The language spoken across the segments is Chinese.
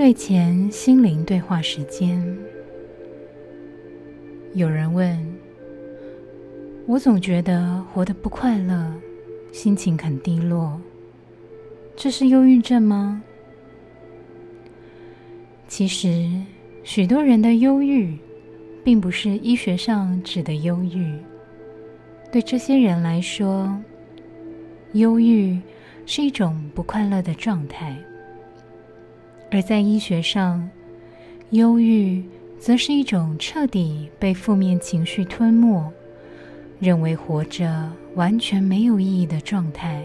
睡前心灵对话时间。有人问：“我总觉得活得不快乐，心情很低落，这是忧郁症吗？”其实，许多人的忧郁，并不是医学上指的忧郁。对这些人来说，忧郁是一种不快乐的状态；而在医学上，忧郁则是一种彻底被负面情绪吞没，认为活着完全没有意义的状态。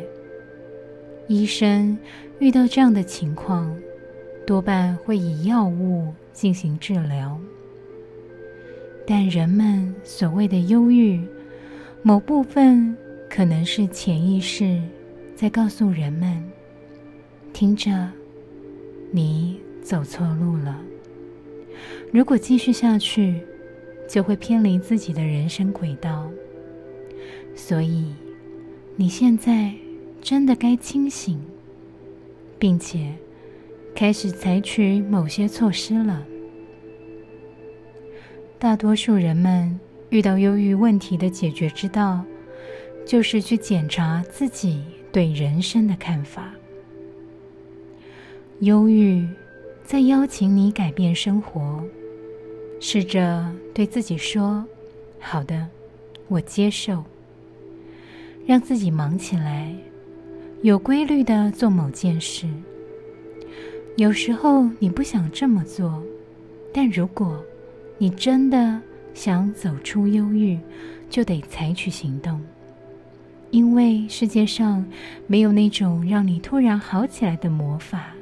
医生遇到这样的情况，多半会以药物进行治疗。但人们所谓的忧郁，某部分可能是潜意识在告诉人们：“听着，你走错路了。如果继续下去，就会偏离自己的人生轨道。所以，你现在真的该清醒，并且开始采取某些措施了。”大多数人们。遇到忧郁问题的解决之道，就是去检查自己对人生的看法。忧郁在邀请你改变生活，试着对自己说：“好的，我接受。”让自己忙起来，有规律的做某件事。有时候你不想这么做，但如果你真的……想走出忧郁，就得采取行动，因为世界上没有那种让你突然好起来的魔法。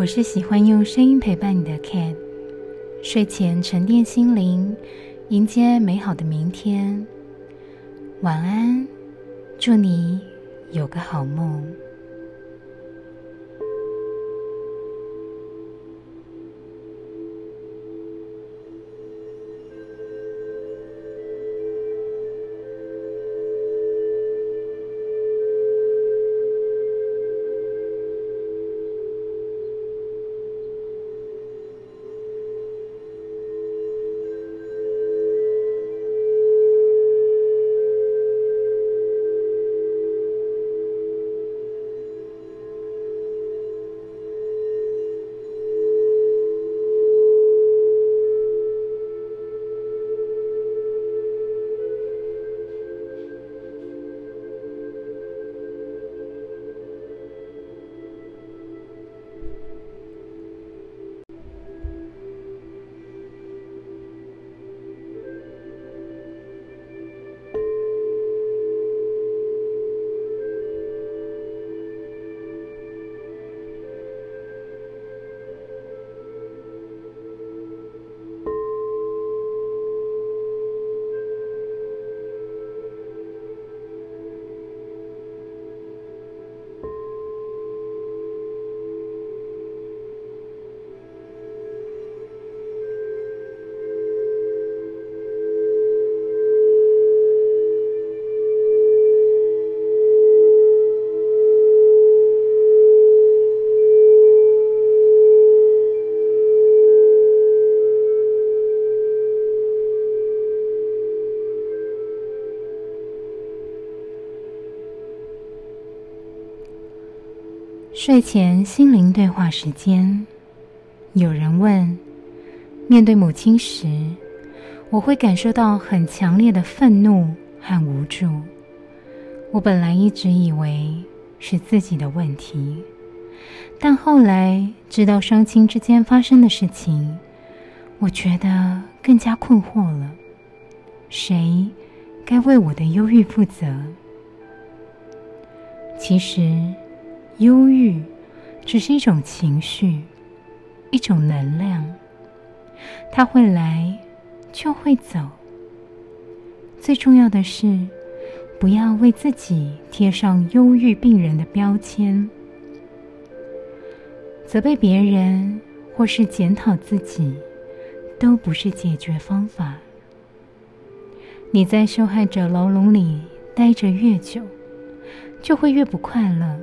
我是喜欢用声音陪伴你的 Cat，睡前沉淀心灵，迎接美好的明天。晚安，祝你有个好梦。睡前心灵对话时间，有人问：面对母亲时，我会感受到很强烈的愤怒和无助。我本来一直以为是自己的问题，但后来知道双亲之间发生的事情，我觉得更加困惑了。谁该为我的忧郁负责？其实。忧郁只是一种情绪，一种能量。它会来，就会走。最重要的是，不要为自己贴上忧郁病人的标签。责备别人或是检讨自己，都不是解决方法。你在受害者牢笼里待着越久，就会越不快乐。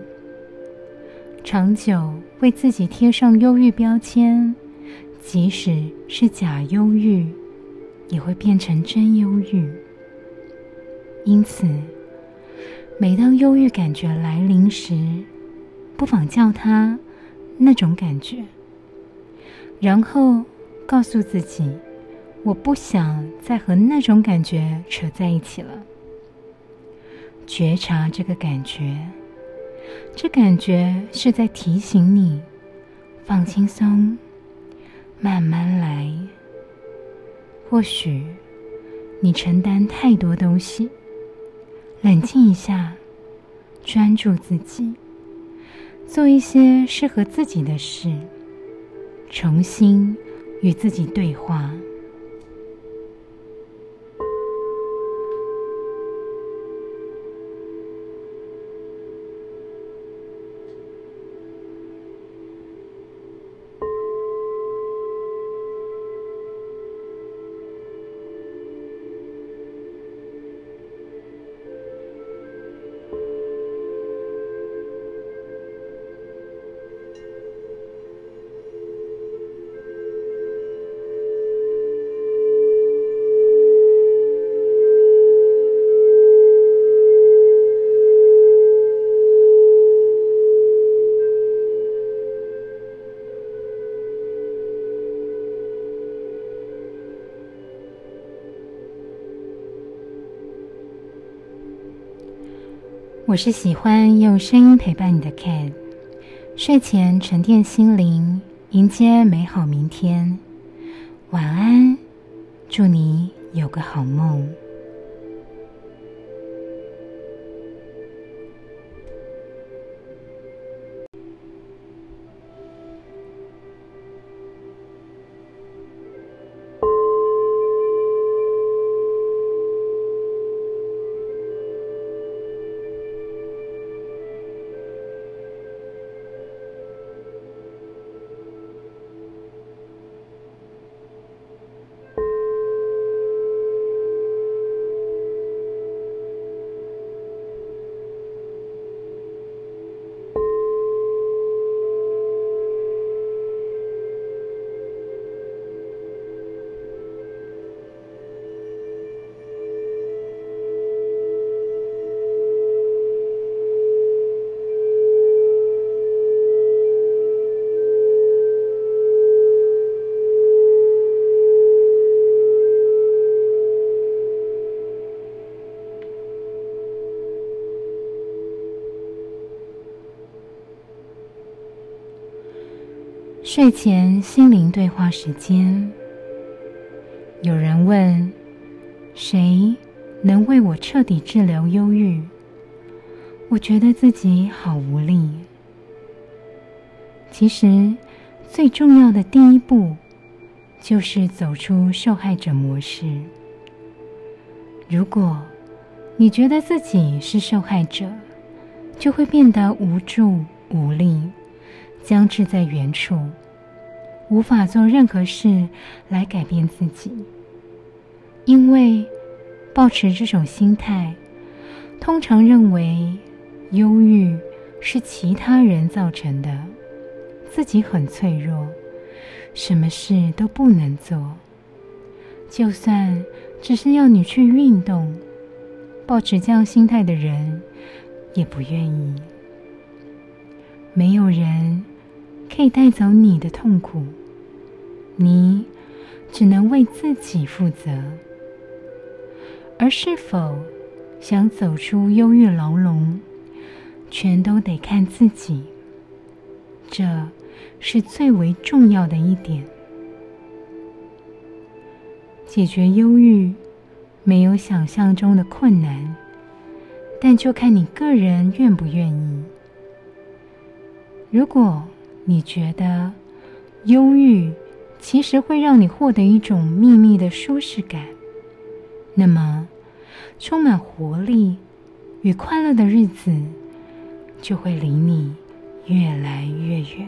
长久为自己贴上忧郁标签，即使是假忧郁，也会变成真忧郁。因此，每当忧郁感觉来临时，不妨叫它。那种感觉，然后告诉自己，我不想再和那种感觉扯在一起了。觉察这个感觉，这感觉是在提醒你放轻松，慢慢来。或许你承担太多东西，冷静一下，专注自己。做一些适合自己的事，重新与自己对话。我是喜欢用声音陪伴你的 Cat，睡前沉淀心灵，迎接美好明天。晚安，祝你有个好梦。睡前心灵对话时间。有人问：谁能为我彻底治疗忧郁？我觉得自己好无力。其实，最重要的第一步，就是走出受害者模式。如果你觉得自己是受害者，就会变得无助无力。僵滞在原处，无法做任何事来改变自己。因为保持这种心态，通常认为忧郁是其他人造成的，自己很脆弱，什么事都不能做。就算只是要你去运动，保持这样心态的人也不愿意。没有人。可以带走你的痛苦，你只能为自己负责。而是否想走出忧郁牢笼，全都得看自己。这是最为重要的一点。解决忧郁没有想象中的困难，但就看你个人愿不愿意。如果。你觉得忧郁其实会让你获得一种秘密的舒适感，那么充满活力与快乐的日子就会离你越来越远。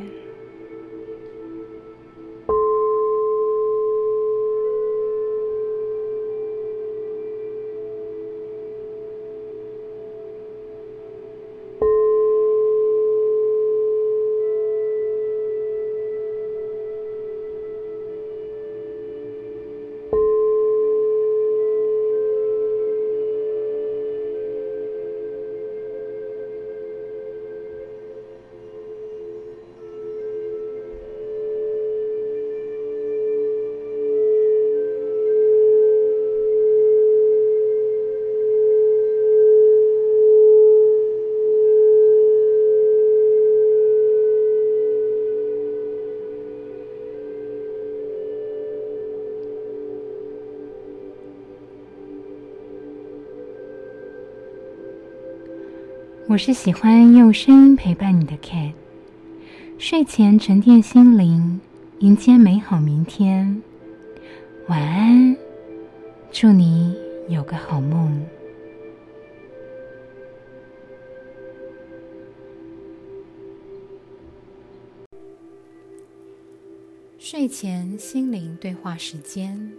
是喜欢用声音陪伴你的 Cat，睡前沉淀心灵，迎接美好明天。晚安，祝你有个好梦。睡前心灵对话时间。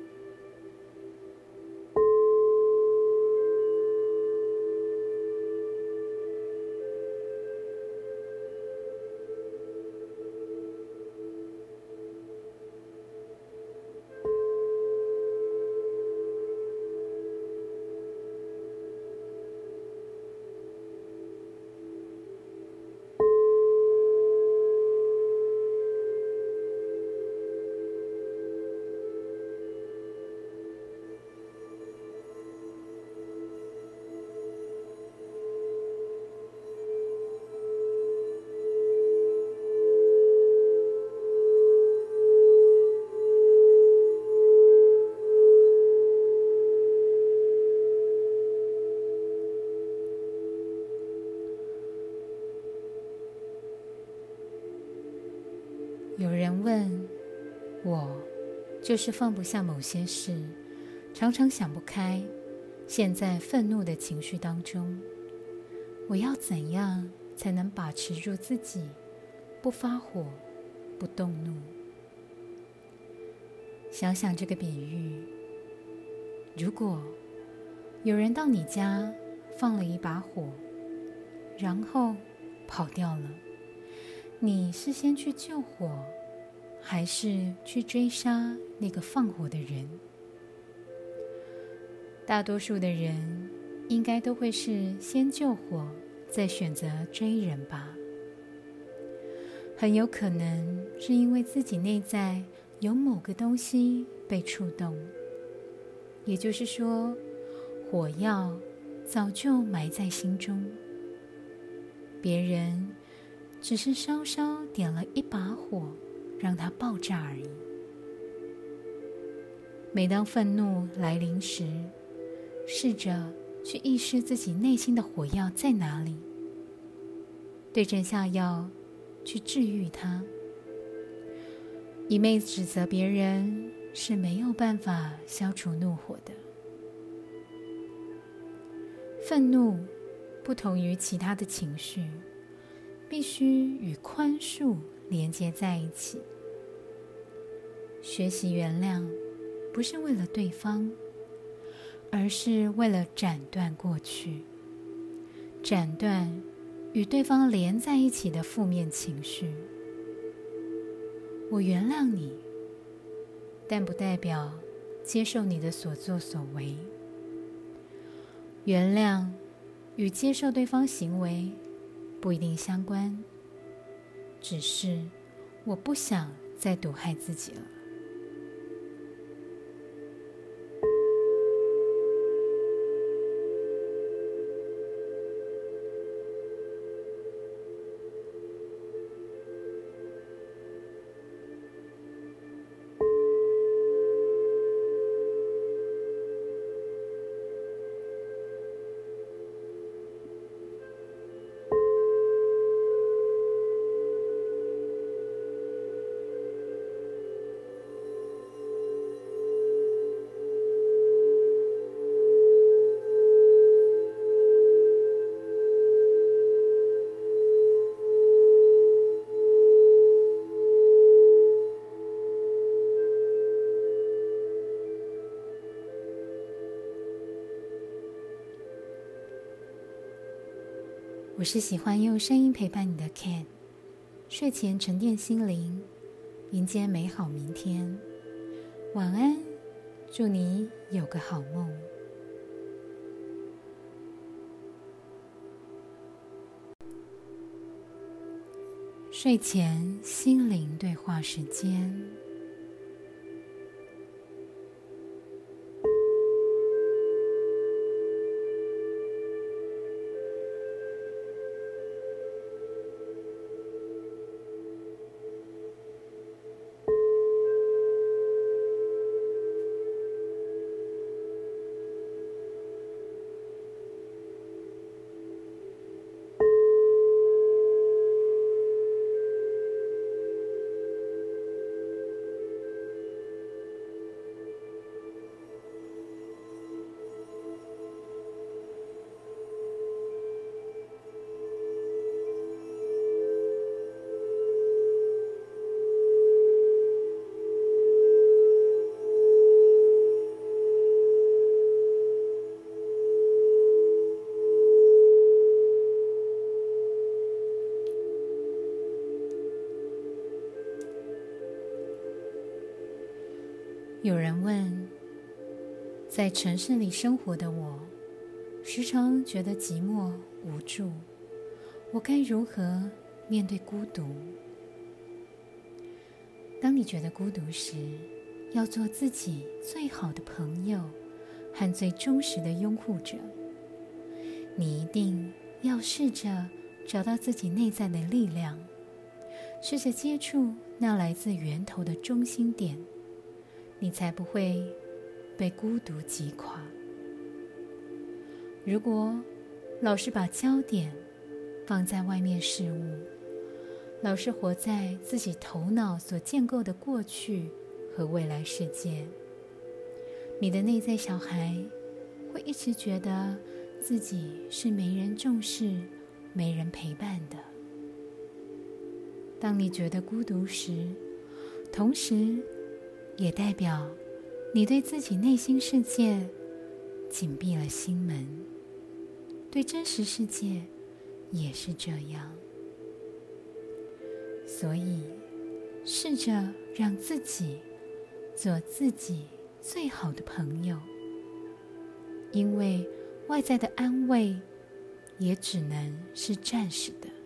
就是放不下某些事，常常想不开，陷在愤怒的情绪当中。我要怎样才能把持住自己，不发火，不动怒？想想这个比喻：如果有人到你家放了一把火，然后跑掉了。你是先去救火，还是去追杀那个放火的人？大多数的人应该都会是先救火，再选择追人吧。很有可能是因为自己内在有某个东西被触动，也就是说，火药早就埋在心中，别人。只是稍稍点了一把火，让它爆炸而已。每当愤怒来临时，试着去意识自己内心的火药在哪里，对症下药，去治愈它。一昧指责别人是没有办法消除怒火的。愤怒不同于其他的情绪。必须与宽恕连接在一起。学习原谅，不是为了对方，而是为了斩断过去，斩断与对方连在一起的负面情绪。我原谅你，但不代表接受你的所作所为。原谅与接受对方行为。不一定相关，只是我不想再毒害自己了。是喜欢用声音陪伴你的 Ken，睡前沉淀心灵，迎接美好明天。晚安，祝你有个好梦。睡前心灵对话时间。人问，在城市里生活的我，时常觉得寂寞无助，我该如何面对孤独？当你觉得孤独时，要做自己最好的朋友和最忠实的拥护者。你一定要试着找到自己内在的力量，试着接触那来自源头的中心点。你才不会被孤独击垮。如果老是把焦点放在外面事物，老是活在自己头脑所建构的过去和未来世界，你的内在小孩会一直觉得自己是没人重视、没人陪伴的。当你觉得孤独时，同时。也代表你对自己内心世界紧闭了心门，对真实世界也是这样。所以，试着让自己做自己最好的朋友，因为外在的安慰也只能是暂时的。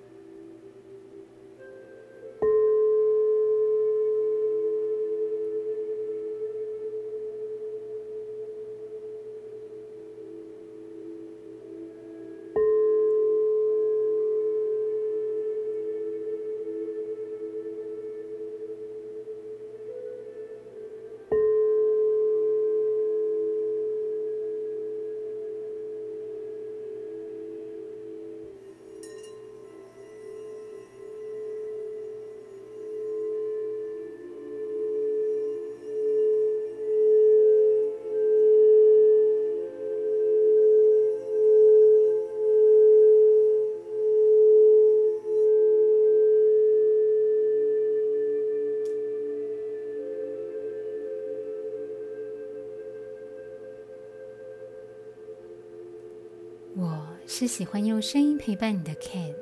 是喜欢用声音陪伴你的 cat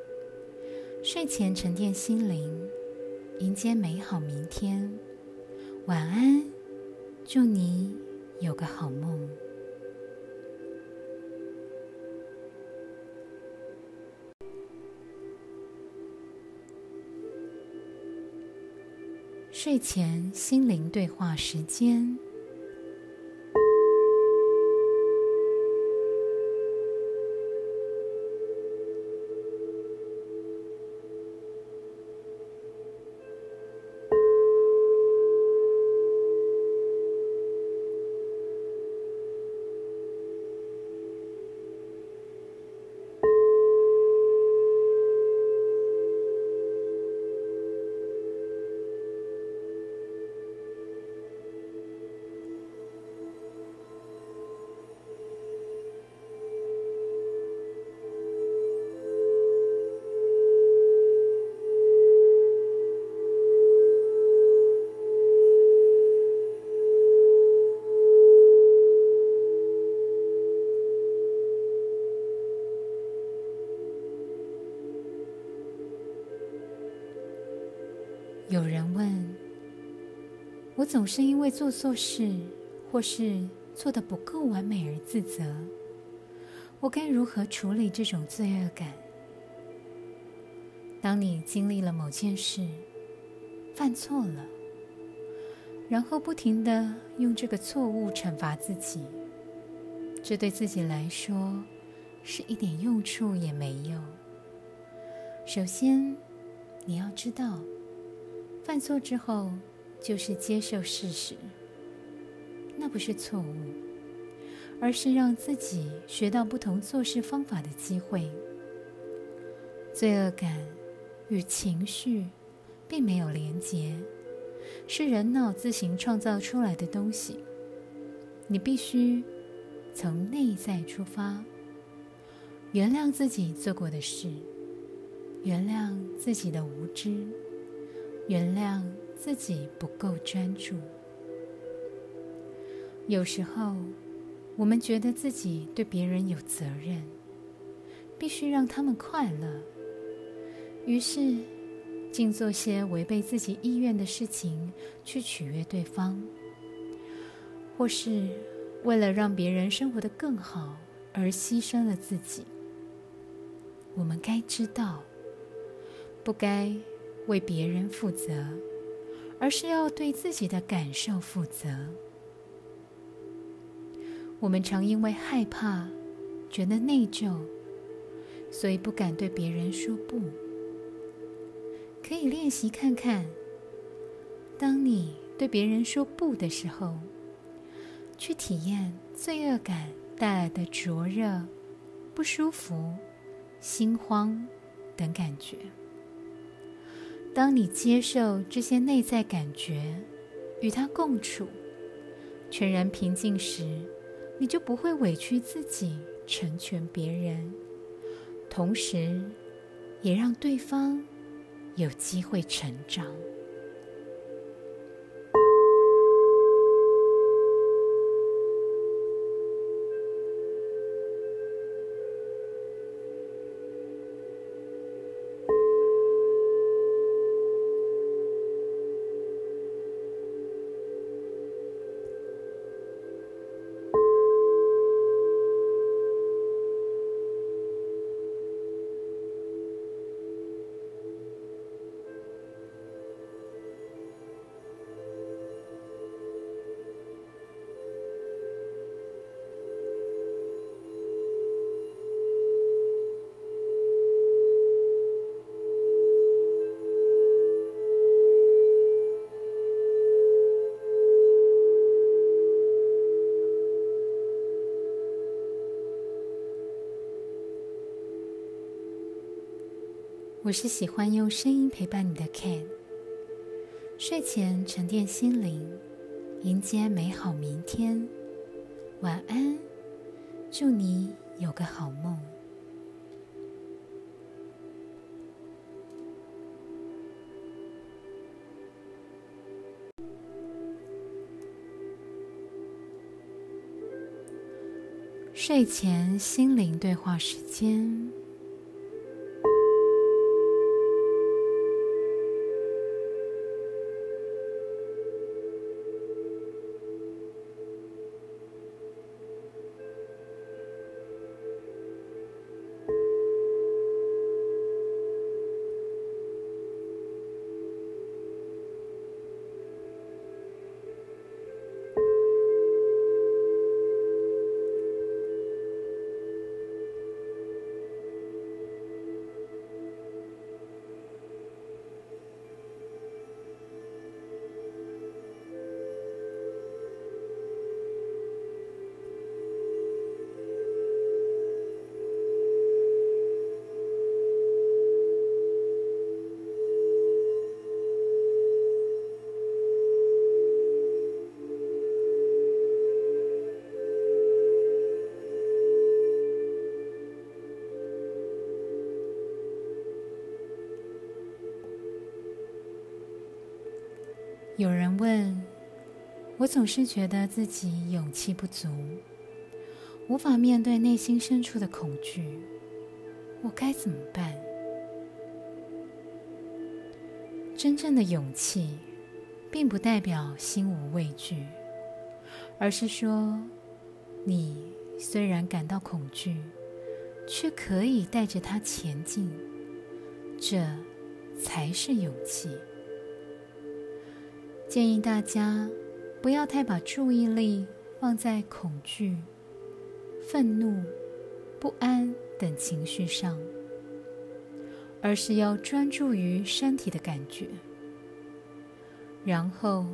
睡前沉淀心灵，迎接美好明天。晚安，祝你有个好梦。睡前心灵对话时间。总是因为做错事或是做的不够完美而自责。我该如何处理这种罪恶感？当你经历了某件事，犯错了，然后不停的用这个错误惩罚自己，这对自己来说是一点用处也没有。首先，你要知道，犯错之后就是接受事实，那不是错误，而是让自己学到不同做事方法的机会。罪恶感与情绪。并没有连结，是人脑自行创造出来的东西。你必须从内在出发，原谅自己做过的事，原谅自己的无知，原谅自己不够专注。有时候，我们觉得自己对别人有责任，必须让他们快乐，于是。竟做些违背自己意愿的事情去取悦对方，或是为了让别人生活的更好而牺牲了自己。我们该知道，不该为别人负责，而是要对自己的感受负责。我们常因为害怕、觉得内疚，所以不敢对别人说不。可以练习看看，当你对别人说不的时候，去体验罪恶感带来的灼热、不舒服、心慌等感觉。当你接受这些内在感觉，与它共处，全然平静时，你就不会委屈自己成全别人，同时也让对方。有机会成长。我是喜欢用声音陪伴你的 Ken。睡前沉淀心灵，迎接美好明天。晚安，祝你有个好梦。睡前心灵对话时间。总是觉得自己勇气不足，无法面对内心深处的恐惧，我该怎么办？真正的勇气并不代表心无畏惧，而是说，你虽然感到恐惧，却可以带着它前进，这才是勇气。建议大家不要太把注意力放在恐惧、愤怒、不安等情绪上，而是要专注于身体的感觉，然后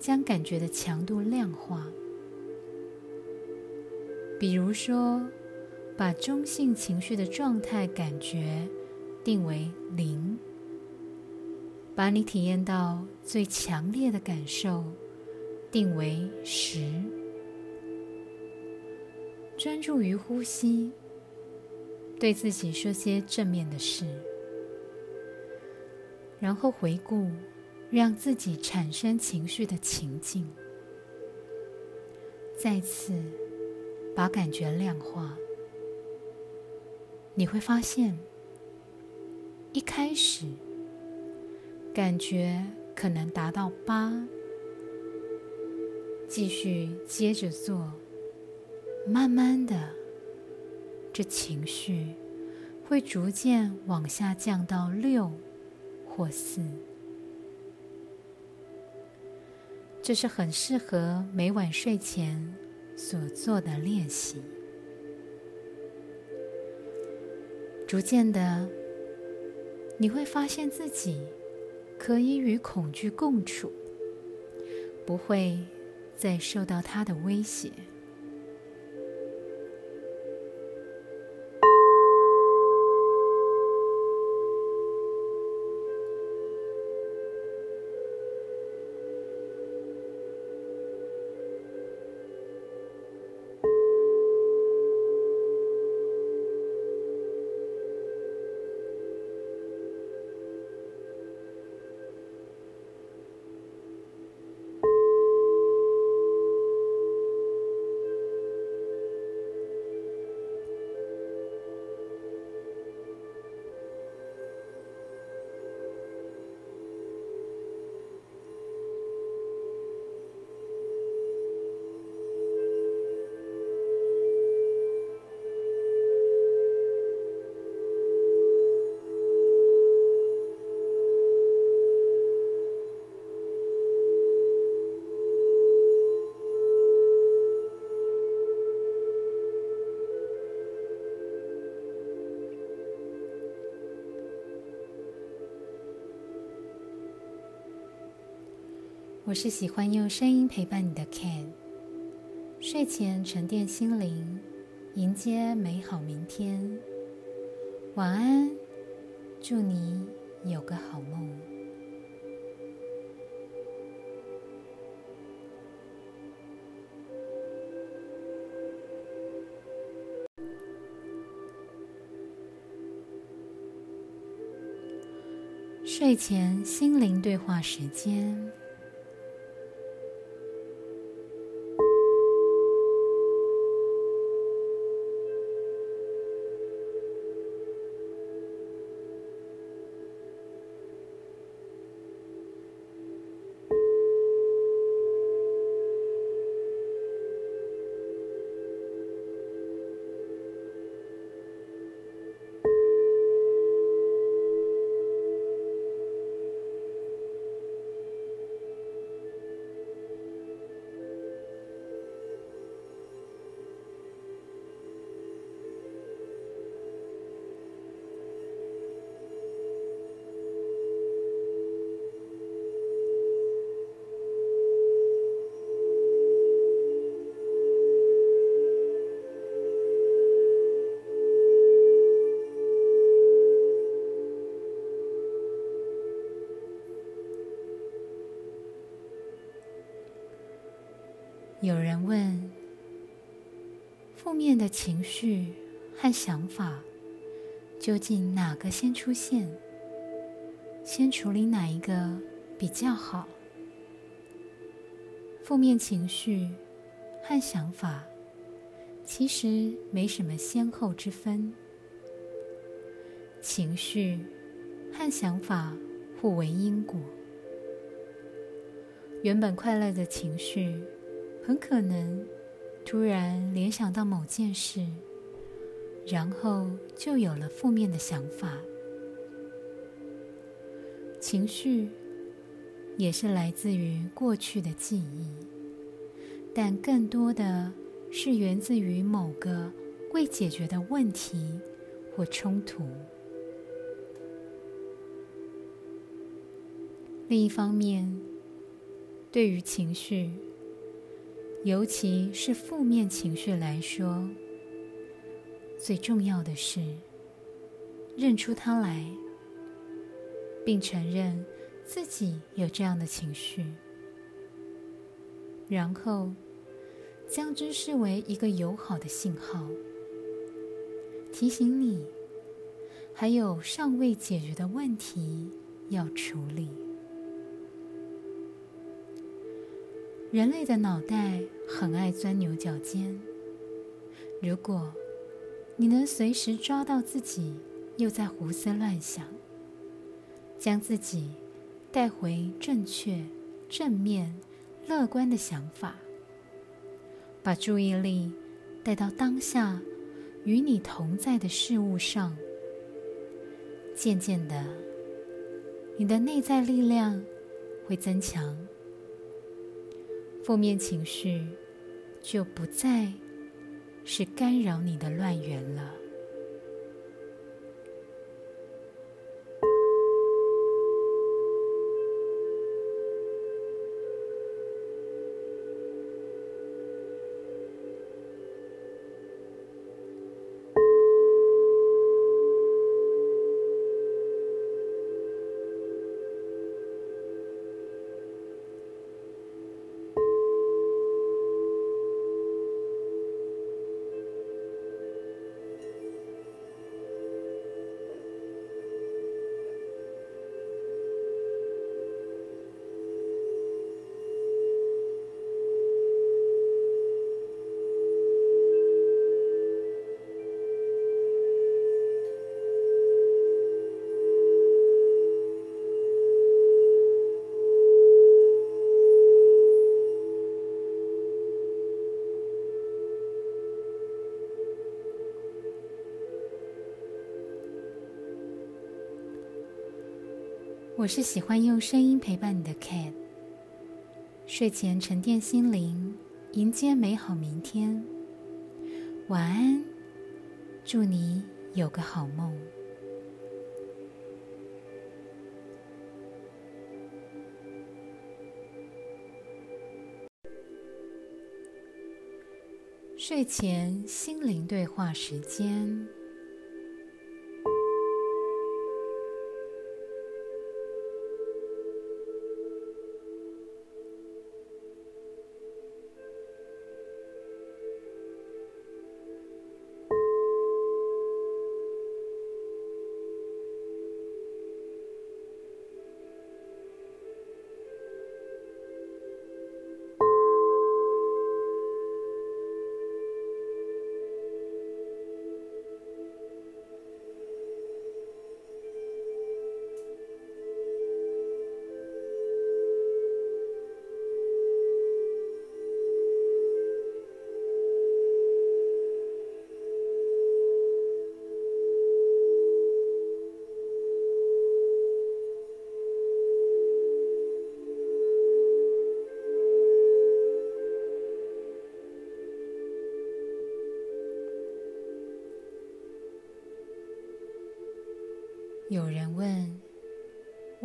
将感觉的强度量化。比如说，把中性情绪的状态感觉定为零。把你体验到最强烈的感受定为十，专注于呼吸，对自己说些正面的事，然后回顾让自己产生情绪的情境，再次把感觉量化，你会发现，一开始。感觉可能达到八，继续接着做，慢慢的，这情绪会逐渐往下降到六或四。这是很适合每晚睡前所做的练习。逐渐的，你会发现自己。可以与恐惧共处，不会在受到他的威胁。我是喜欢用声音陪伴你的 Ken，睡前沉淀心灵，迎接美好明天。晚安，祝你有个好梦。睡前心灵对话时间。究竟哪个先出现？先处理哪一个比较好？负面情绪和想法其实没什么先后之分，情绪和想法互为因果。原本快乐的情绪，很可能突然联想到某件事，然后就有了负面的想法。情绪也是来自于过去的记忆，但更多的是源自于某个未解决的问题或冲突。另一方面，对于情绪，尤其是负面情绪来说，最重要的是认出它来，并承认自己有这样的情绪，然后将之视为一个友好的信号，提醒你还有尚未解决的问题要处理。人类的脑袋很爱钻牛角尖。如果你能随时抓到自己又在胡思乱想，将自己带回正确、正面、乐观的想法，把注意力带到当下与你同在的事物上，渐渐的，你的内在力量会增强。负面情绪就不再是干扰你的乱源了。我是喜欢用声音陪伴你的 Cat。睡前沉淀心灵，迎接美好明天。晚安，祝你有个好梦。睡前心灵对话时间。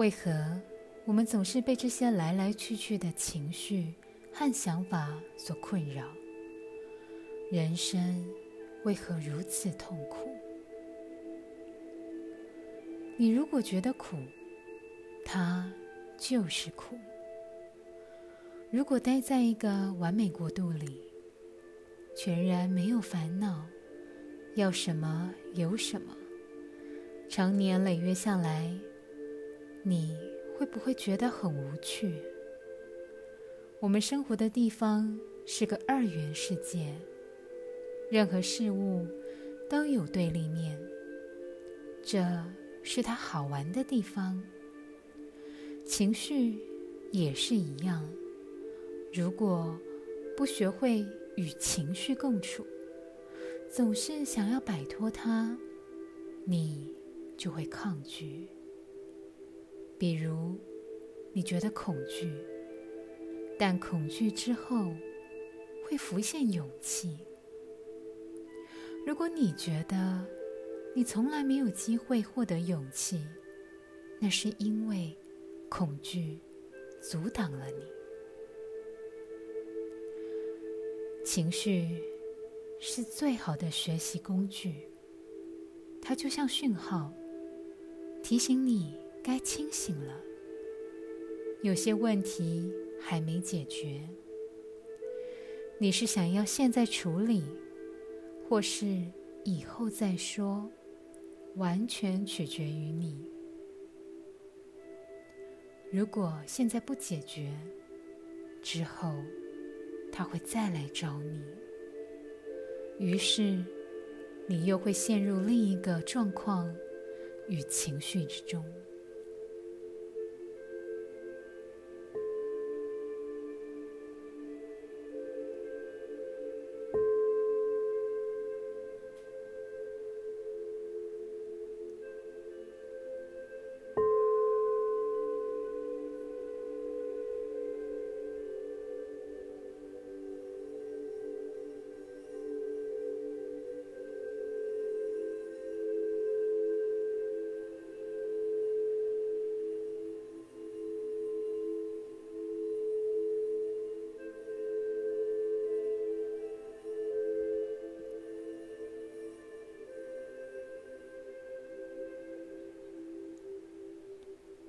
为何我们总是被这些来来去去的情绪和想法所困扰？人生为何如此痛苦？你如果觉得苦，它就是苦。如果待在一个完美国度里，全然没有烦恼，要什么有什么。长年累月下来，你会不会觉得很无趣？我们生活的地方是个二元世界，任何事物都有对立面，这是它好玩的地方。情绪也是一样，如果不学会与情绪共处，总是想要摆脱它，你就会抗拒。比如，你觉得恐惧，但恐惧之后会浮现勇气。如果你觉得你从来没有机会获得勇气，那是因为恐惧阻挡了你。情绪是最好的学习工具，它就像讯号，提醒你该清醒了。有些问题还没解决，你是想要现在处理，或是以后再说，完全取决于你。如果现在不解决，之后他会再来找你，于是你又会陷入另一个状况与情绪之中。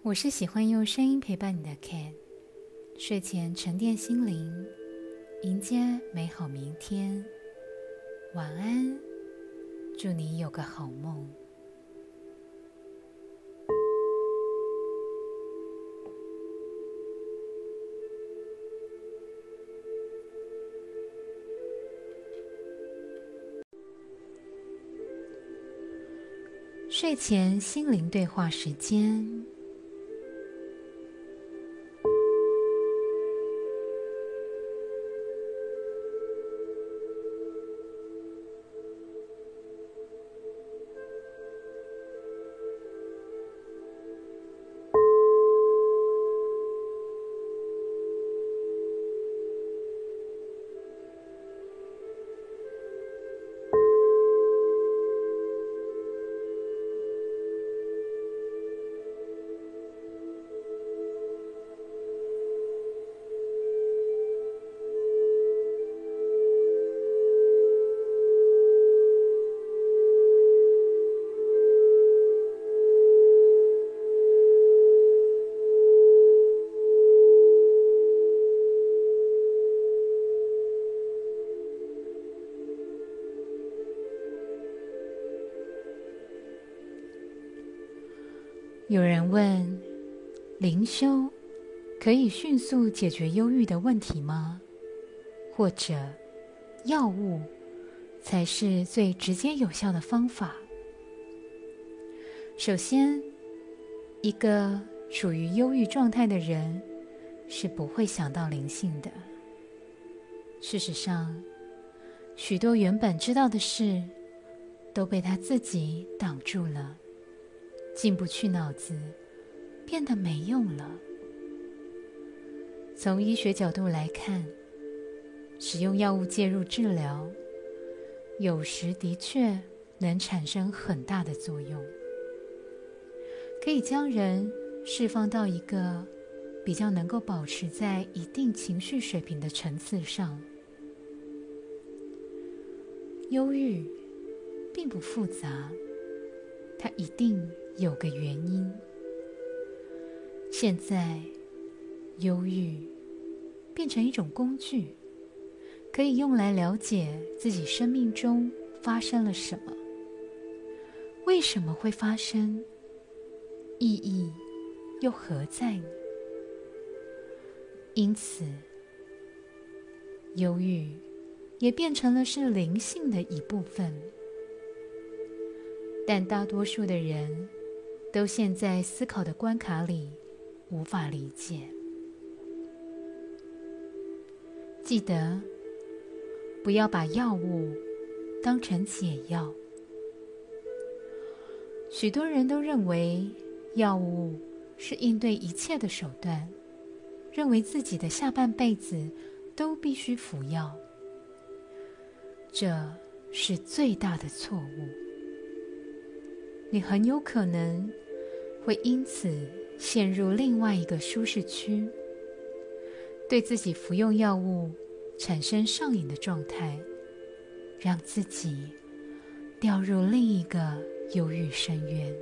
我是喜欢用声音陪伴你的 Ken，睡前沉淀心灵，迎接美好明天。晚安，祝你有个好梦。睡前心灵对话时间。问：灵修可以迅速解决忧郁的问题吗？或者，药物才是最直接有效的方法？首先，一个处于忧郁状态的人是不会想到灵性的。事实上，许多原本知道的事都被他自己挡住了。进不去脑子，变得没用了。从医学角度来看，使用药物介入治疗，有时的确能产生很大的作用，可以将人释放到一个比较能够保持在一定情绪水平的层次上。忧郁并不复杂，它一定。有个原因。现在，忧郁变成一种工具，可以用来了解自己生命中发生了什么，为什么会发生，意义又何在呢？因此，忧郁也变成了是灵性的一部分。但大多数的人。都陷在思考的关卡里，无法理解。记得不要把药物当成解药。许多人都认为药物是应对一切的手段，认为自己的下半辈子都必须服药，这是最大的错误。你很有可能会因此陷入另外一个舒适区，对自己服用药物产生上瘾的状态，让自己掉入另一个。忧郁深渊。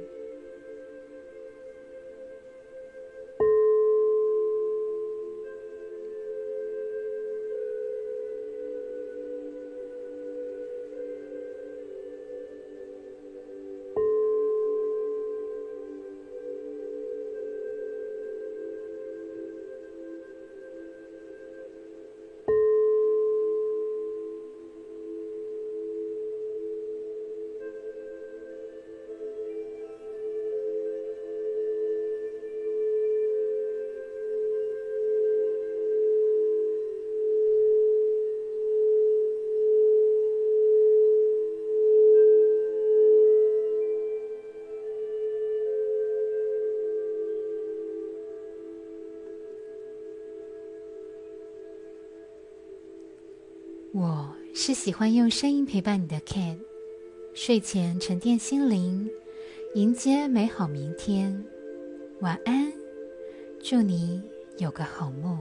是喜欢用声音陪伴你的 cat，睡前沉淀心灵，迎接美好明天。晚安，祝你有个好梦。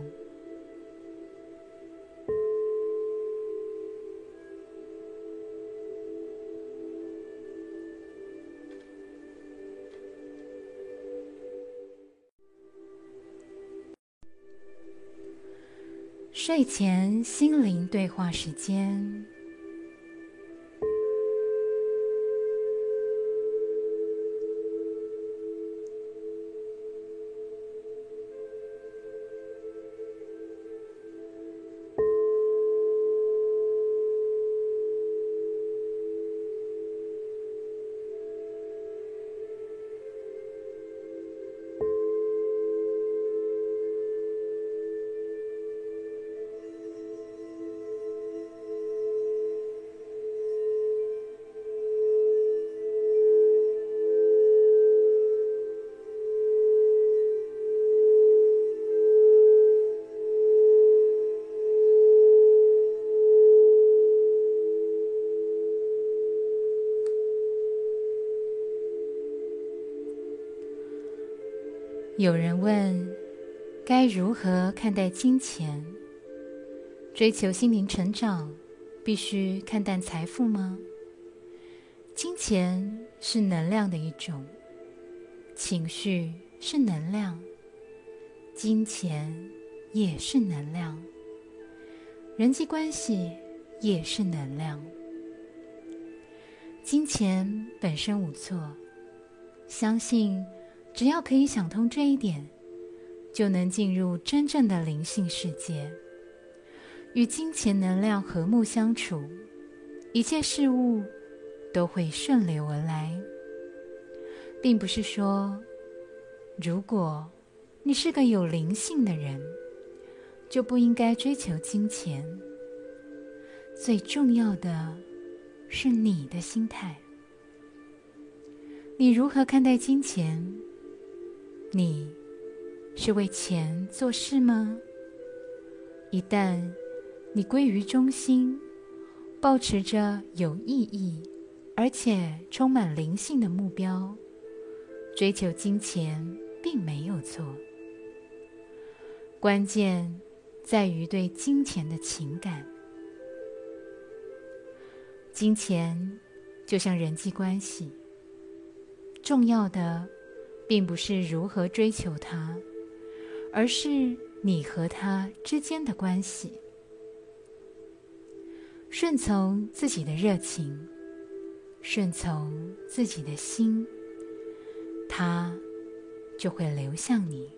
睡前心灵对话时间。有人问：该如何看待金钱？追求心灵成长，必须看淡财富吗？金钱是能量的一种，情绪是能量，金钱也是能量，人际关系也是能量。金钱本身无错，相信。只要可以想通这一点，就能进入真正的灵性世界，与金钱能量和睦相处，一切事物都会顺流而来。并不是说，如果你是个有灵性的人，就不应该追求金钱。最重要的是你的心态，你如何看待金钱？你是为钱做事吗？一旦你归于中心，保持着有意义而且充满灵性的目标，追求金钱并没有错。关键在于对金钱的情感。金钱就像人际关系，重要的。并不是如何追求他，而是你和他之间的关系。顺从自己的热情，顺从自己的心，他就会流向你。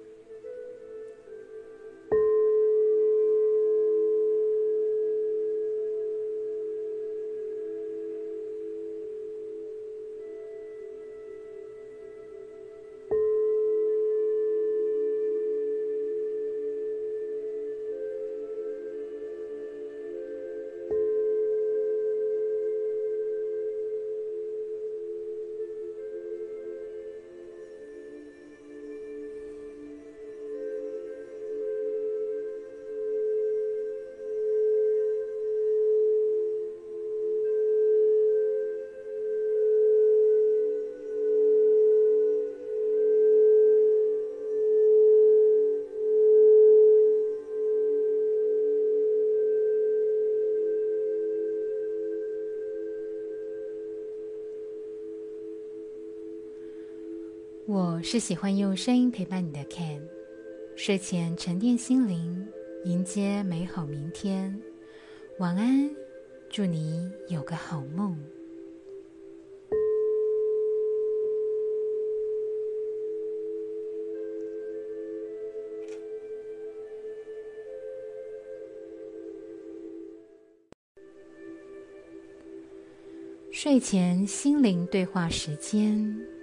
我是喜欢用声音陪伴你的 Ken，睡前沉淀心灵，迎接美好明天。晚安，祝你有个好梦。睡前心灵对话时间。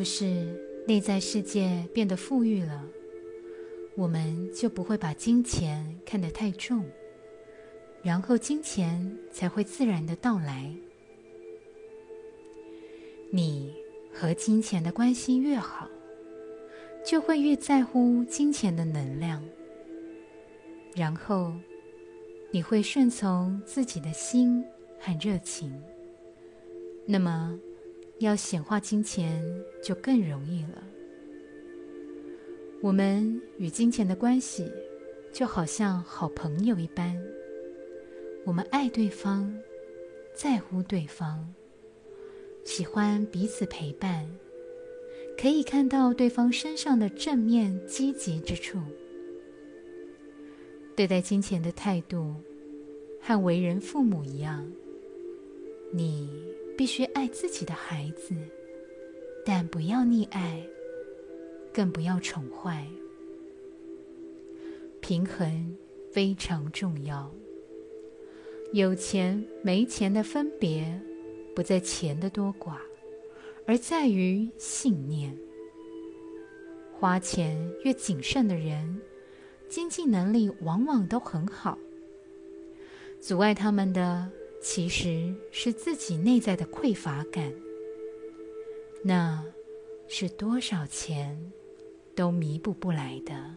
不是内在世界变得富裕了，我们就不会把金钱看得太重，然后金钱才会自然的到来？你和金钱的关系越好，就会越在乎金钱的能量，然后你会顺从自己的心和热情，那么。”要显化金钱就更容易了。我们与金钱的关系就好像好朋友一般，我们爱对方，在乎对方，喜欢彼此陪伴，可以看到对方身上的正面积极之处。对待金钱的态度，和为人父母一样，你。必须爱自己的孩子，但不要溺爱，更不要宠坏。平衡非常重要。有钱没钱的分别，不在钱的多寡，而在于信念。花钱越谨慎的人，经济能力往往都很好。阻碍他们的。其实是自己内在的匮乏感，那是多少钱都弥补不来的。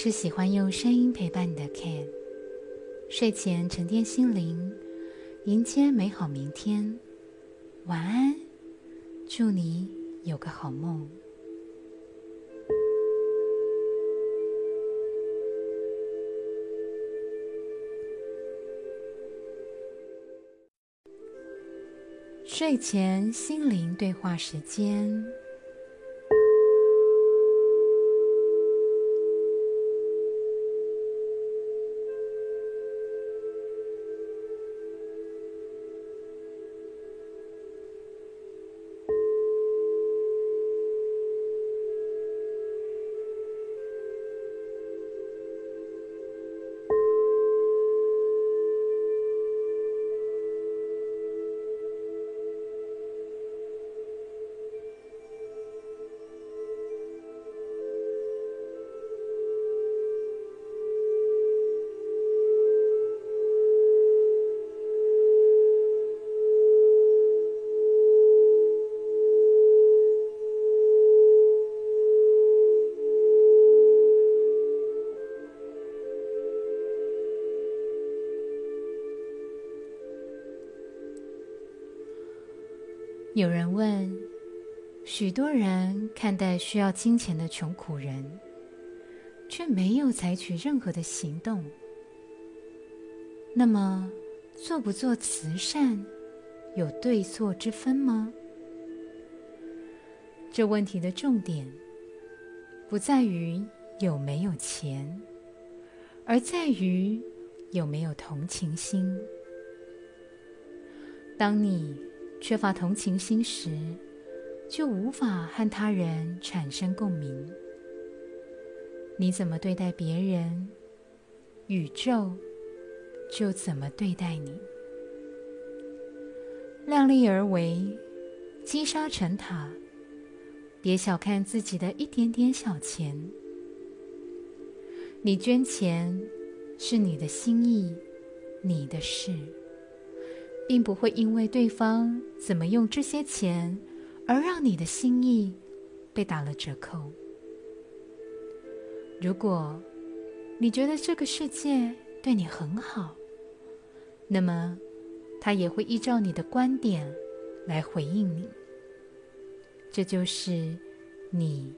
是喜欢用声音陪伴你的 Can 睡前沉淀心灵，迎接美好明天。晚安，祝你有个好梦。睡前心灵对话时间。有人问：许多人看待需要金钱的穷苦人，却没有采取任何的行动。那么，做不做慈善有对错之分吗？这问题的重点不在于有没有钱，而在于有没有同情心。当你缺乏同情心时，就无法和他人产生共鸣。你怎么对待别人，宇宙就怎么对待你。量力而为，积沙成塔。别小看自己的一点点小钱。你捐钱是你的心意，你的事。并不会因为对方怎么用这些钱，而让你的心意被打了折扣。如果你觉得这个世界对你很好，那么他也会依照你的观点来回应你。这就是你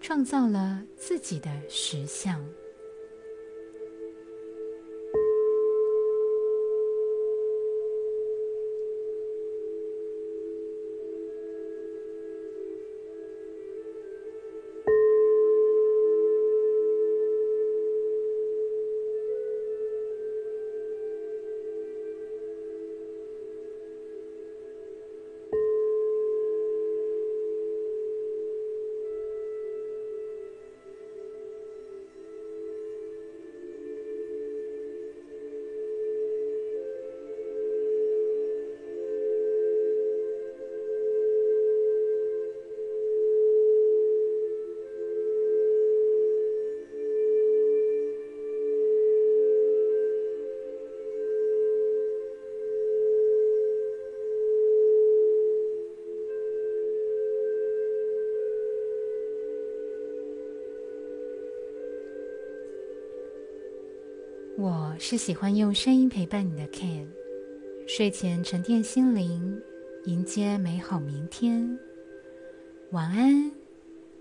创造了自己的实相。是喜欢用声音陪伴你的 Ken，睡前沉淀心灵，迎接美好明天。晚安，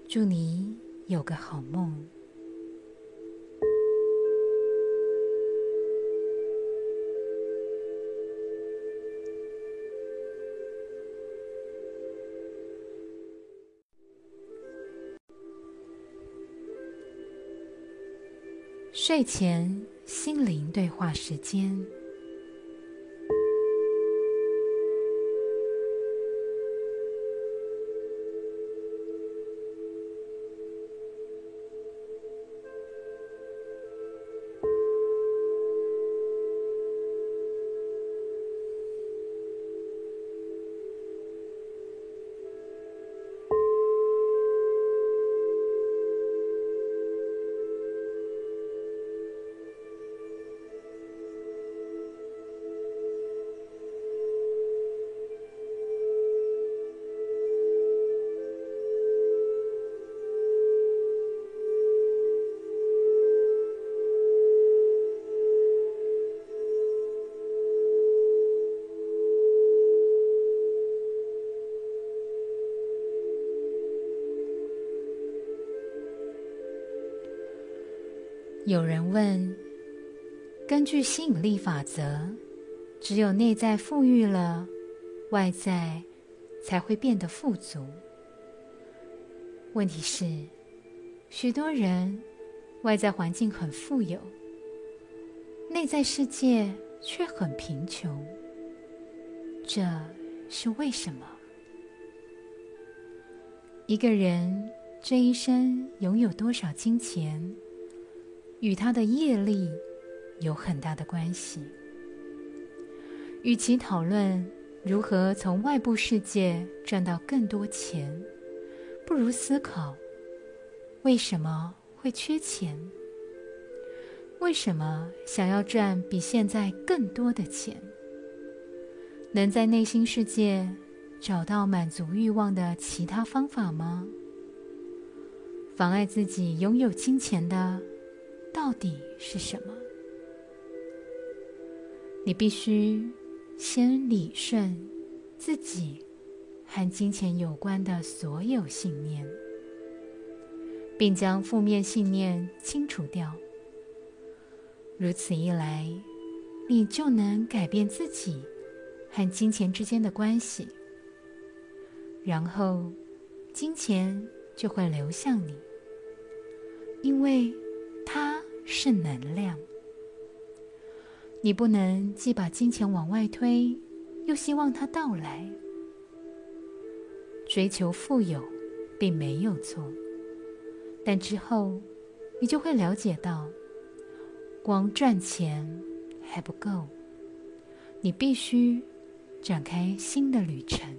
祝你有个好梦。睡前心灵对话时间。有人问：根据吸引力法则，只有内在富裕了，外在才会变得富足。问题是，许多人外在环境很富有，内在世界却很贫穷，这是为什么？一个人这一生拥有多少金钱？与他的业力有很大的关系。与其讨论如何从外部世界赚到更多钱，不如思考为什么会缺钱？为什么想要赚比现在更多的钱？能在内心世界找到满足欲望的其他方法吗？妨碍自己拥有金钱的？到底是什么？你必须先理顺自己和金钱有关的所有信念，并将负面信念清除掉。如此一来，你就能改变自己和金钱之间的关系，然后金钱就会流向你，因为是能量。你不能既把金钱往外推，又希望它到来。追求富有并没有错，但之后你就会了解到。光赚钱还不够，你必须展开新的旅程。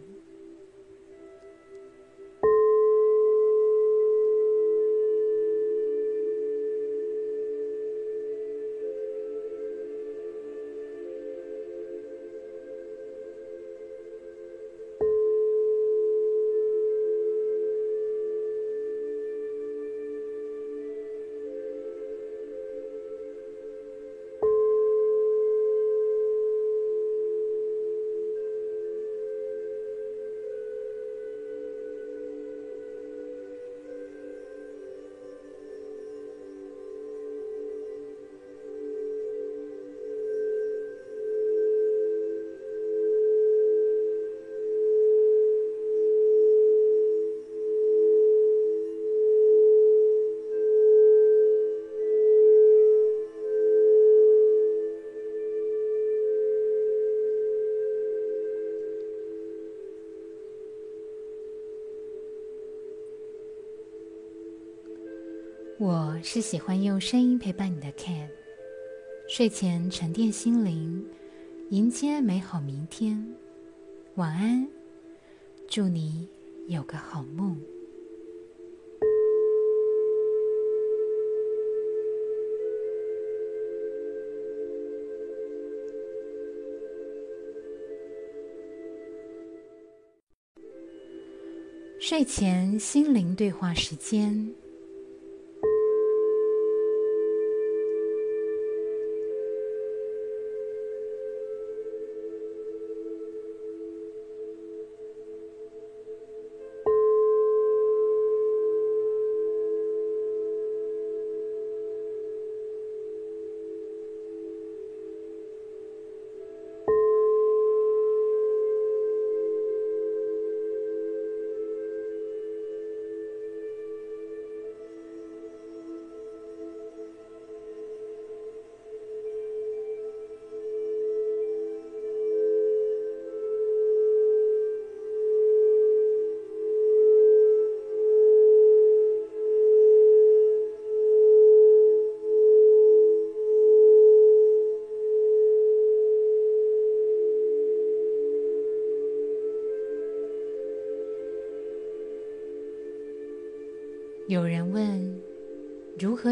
我是喜欢用声音陪伴你的 Can，睡前沉淀心灵，迎接美好明天。晚安，祝你有个好梦。睡前心灵对话时间。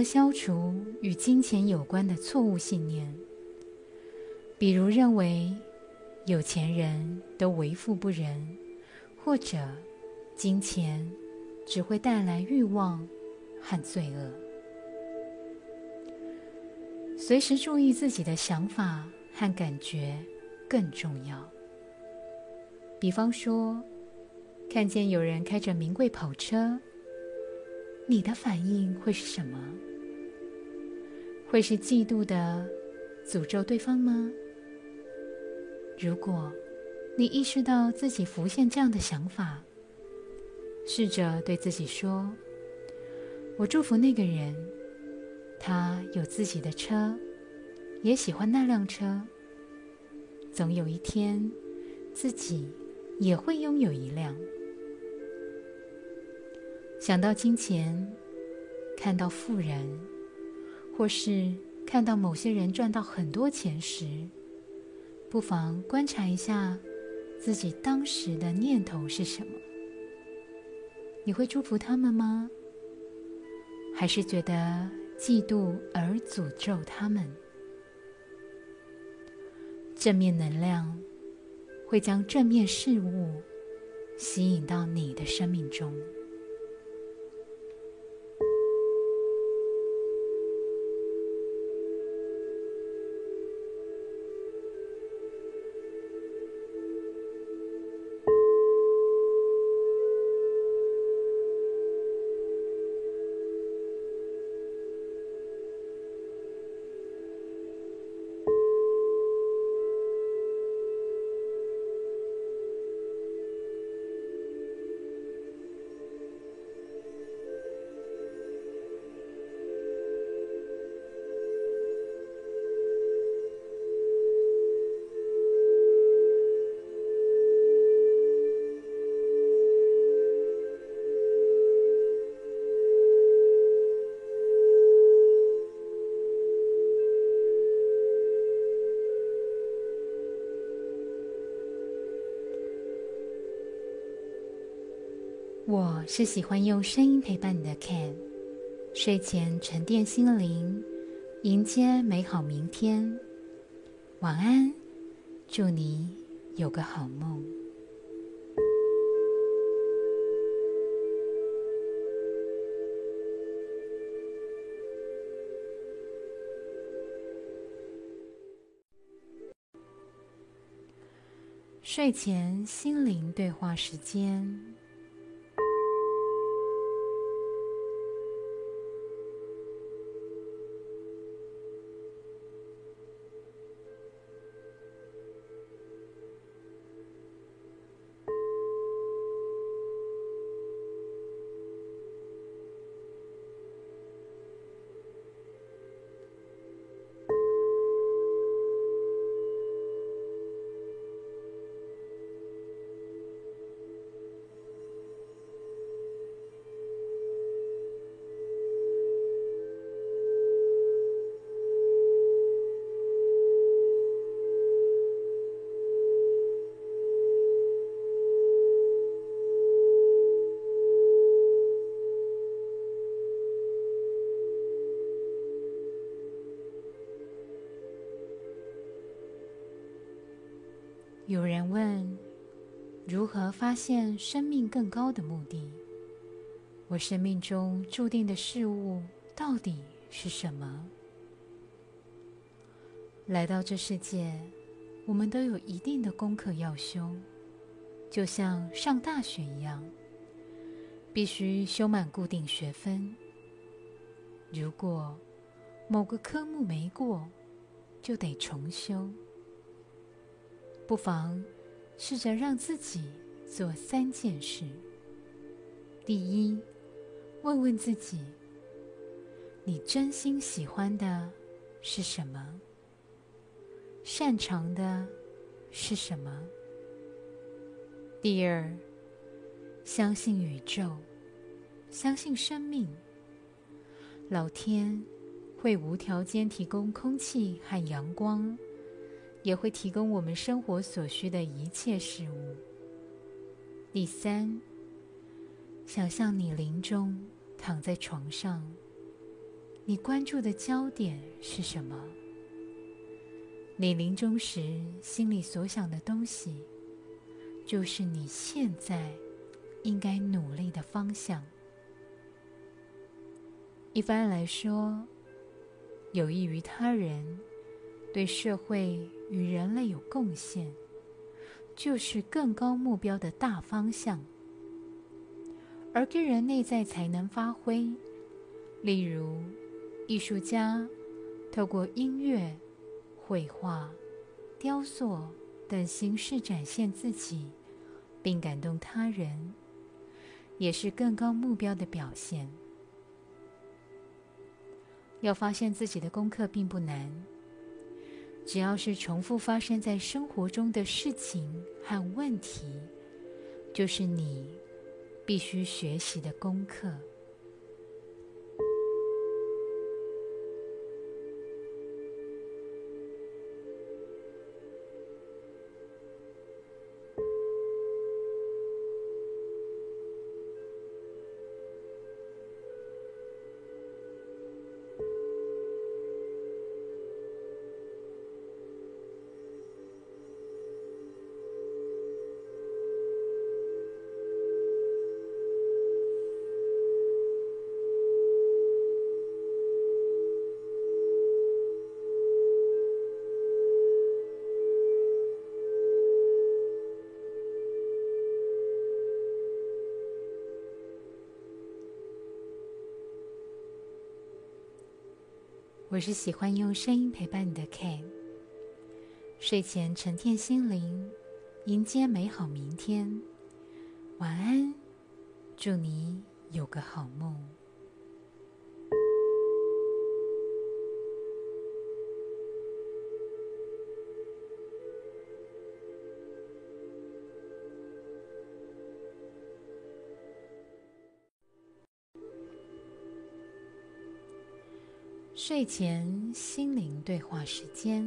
消除与金钱有关的错误信念？比如认为有钱人都为富不仁，或者金钱只会带来欲望和罪恶。随时注意自己的想法和感觉更重要。比方说，看见有人开着名贵跑车。你的反应会是什么？会是嫉妒的诅咒对方吗？如果你意识到自己浮现这样的想法，试着对自己说：“我祝福那个人，他有自己的车，也喜欢那辆车。总有一天，自己也会拥有一辆。”想到金钱，看到富人，或是看到某些人赚到很多钱时，不妨观察一下自己当时的念头是什么。你会祝福他们吗？还是觉得嫉妒而诅咒他们？正面能量会将正面事物吸引到你的生命中。是喜欢用声音陪伴你的 Can，睡前沉淀心灵，迎接美好明天。晚安，祝你有个好梦。睡前心灵对话时间。有人问：如何发现生命更高的目的？我生命中注定的事物到底是什么？来到这世界，我们都有一定的功课要修，就像上大学一样，必须修满固定学分。如果某个科目没过，就得重修。不妨试着让自己做三件事。第一，问问自己：你真心喜欢的是什么？擅长的是什么？第二，相信宇宙，相信生命，老天会无条件提供空气和阳光。也会提供我们生活所需的一切事物。第三，想象你临终躺在床上，你关注的焦点是什么？你临终时心里所想的东西，就是你现在应该努力的方向。一般来说，有益于他人。对社会与人类有贡献，就是更高目标的大方向；而个人内在才能发挥，例如艺术家透过音乐、绘画、雕塑等形式展现自己，并感动他人，也是更高目标的表现。要发现自己的功课并不难。只要是重复发生在生活中的事情和问题，就是你必须学习的功课。我是喜欢用声音陪伴你的 Ken。睡前沉淀心灵，迎接美好明天。晚安，祝你有个好梦。睡前心灵对话时间。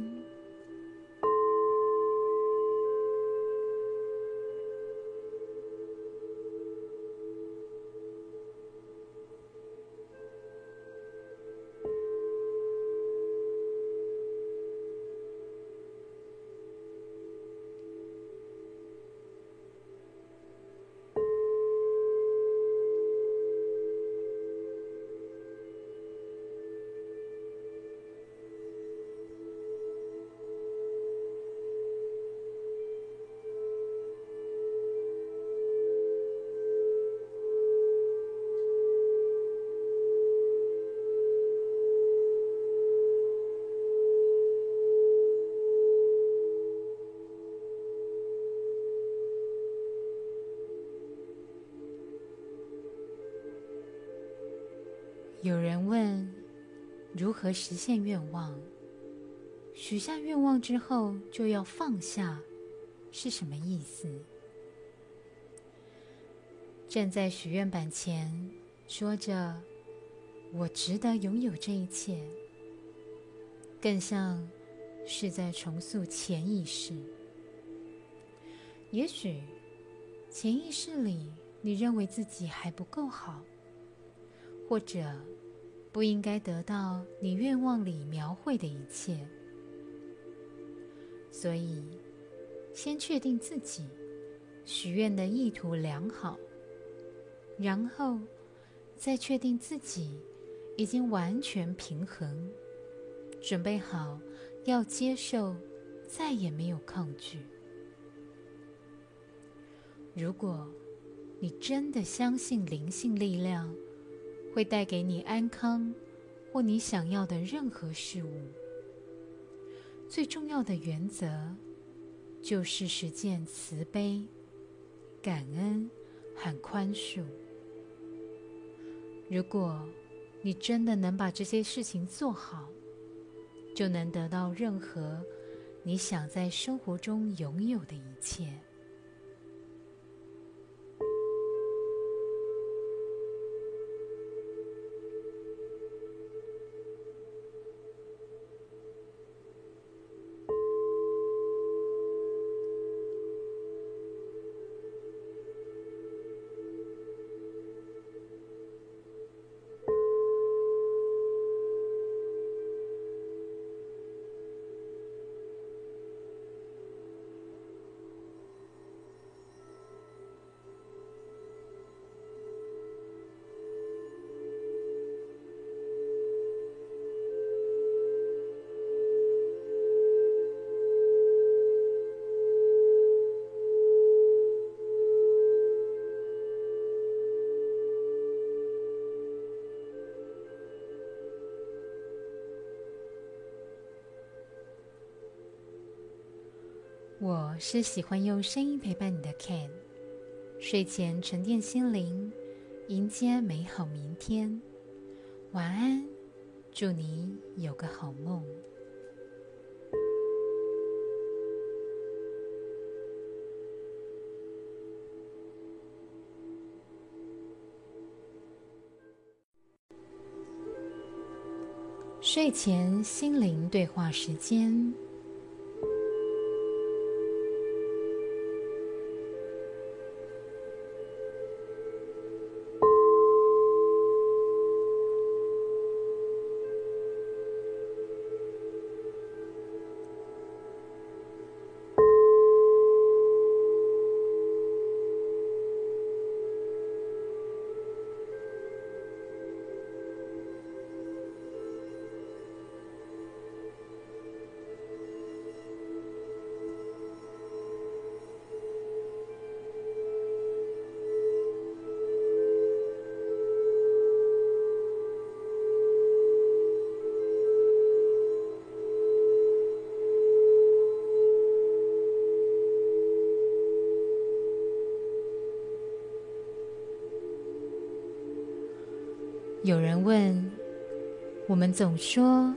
实现愿望？许下愿望之后就要放下，是什么意思？站在许愿板前，说着“我值得拥有这一切”，更像是在重塑潜意识。也许潜意识里，你认为自己还不够好，或者……不应该得到你愿望里描绘的一切，所以先确定自己许愿的意图良好，然后再确定自己已经完全平衡，准备好要接受，再也没有抗拒。如果你真的相信灵性力量，会带给你安康，或你想要的任何事物。最重要的原则就是实践慈悲、感恩和宽恕。如果你真的能把这些事情做好，就能得到任何你想在生活中拥有的一切。是喜欢用声音陪伴你的 Can 睡前沉淀心灵，迎接美好明天。晚安，祝你有个好梦。睡前心灵对话时间。我们总说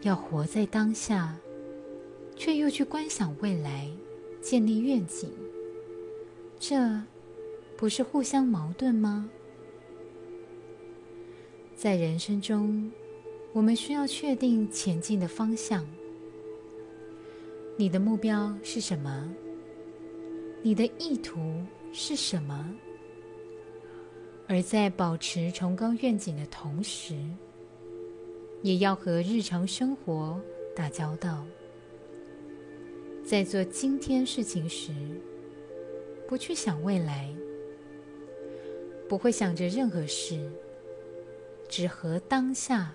要活在当下，却又去观想未来、建立愿景，这不是互相矛盾吗？在人生中，我们需要确定前进的方向。你的目标是什么？你的意图是什么？而在保持崇高愿景的同时，也要和日常生活打交道。在做今天事情时，不去想未来，不会想着任何事，只和当下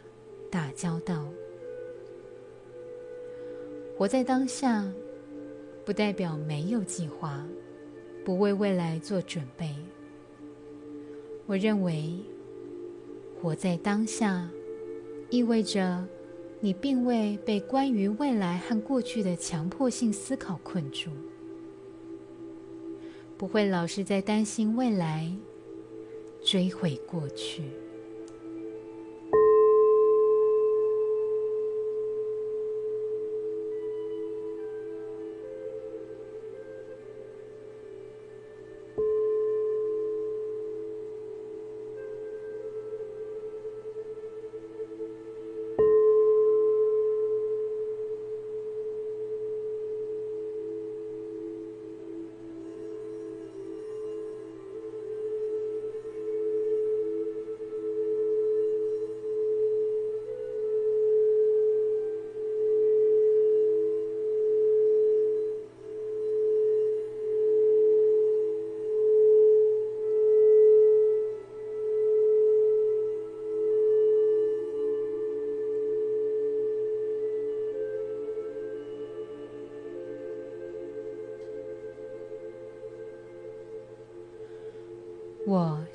打交道。活在当下，不代表没有计划，不为未来做准备。我认为，活在当下，意味着你并未被关于未来和过去的强迫性思考困住，不会老是在担心未来，追悔过去。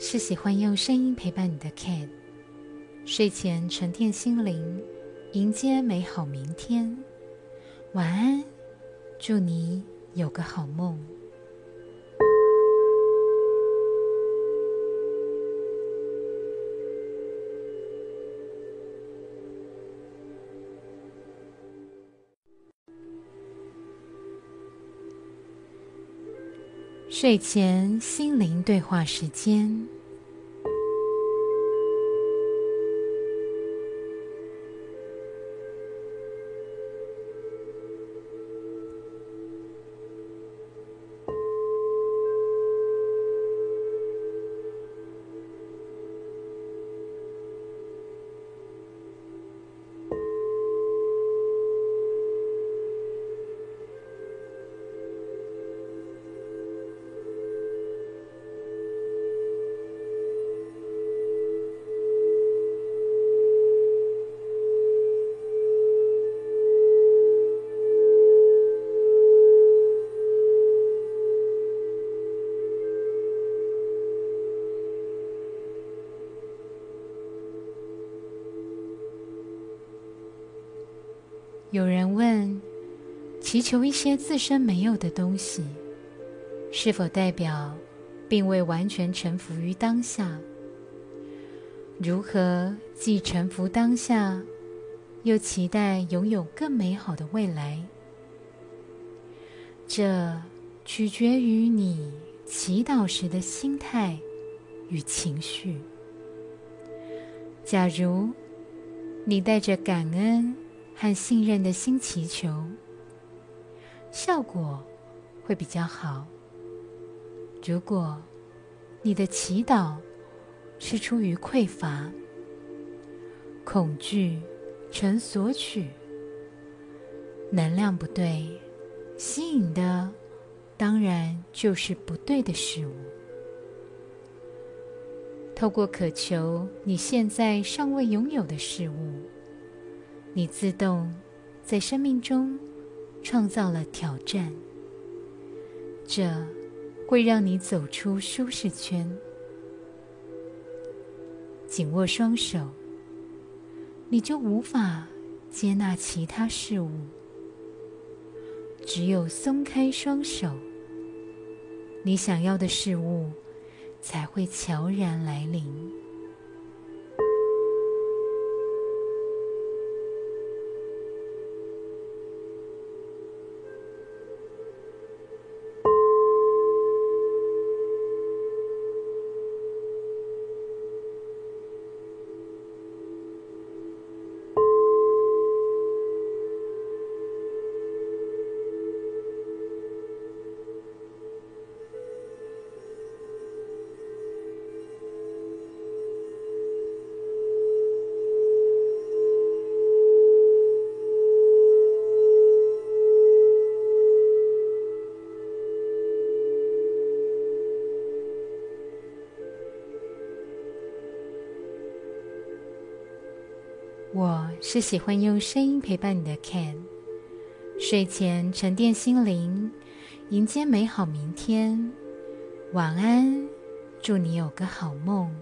是喜欢用声音陪伴你的 Cat，睡前沉淀心灵，迎接美好明天。晚安，祝你有个好梦。睡前心灵对话时间。求一些自身没有的东西，是否代表并未完全臣服于当下？如何既臣服当下，又期待拥有更美好的未来？这取决于你祈祷时的心态与情绪。假如你带着感恩，和信任的心祈求，效果会比较好。如果你的祈祷是出于匮乏、恐惧成索取，能量不对，吸引的当然就是不对的事物。透过渴求你现在尚未拥有的事物。你自动在生命中创造了挑战，这会让你走出舒适圈。紧握双手，你就无法接纳其他事物；只有松开双手，你想要的事物才会悄然来临。是喜欢用声音陪伴你的 Can，睡前沉淀心灵，迎接美好明天。晚安，祝你有个好梦。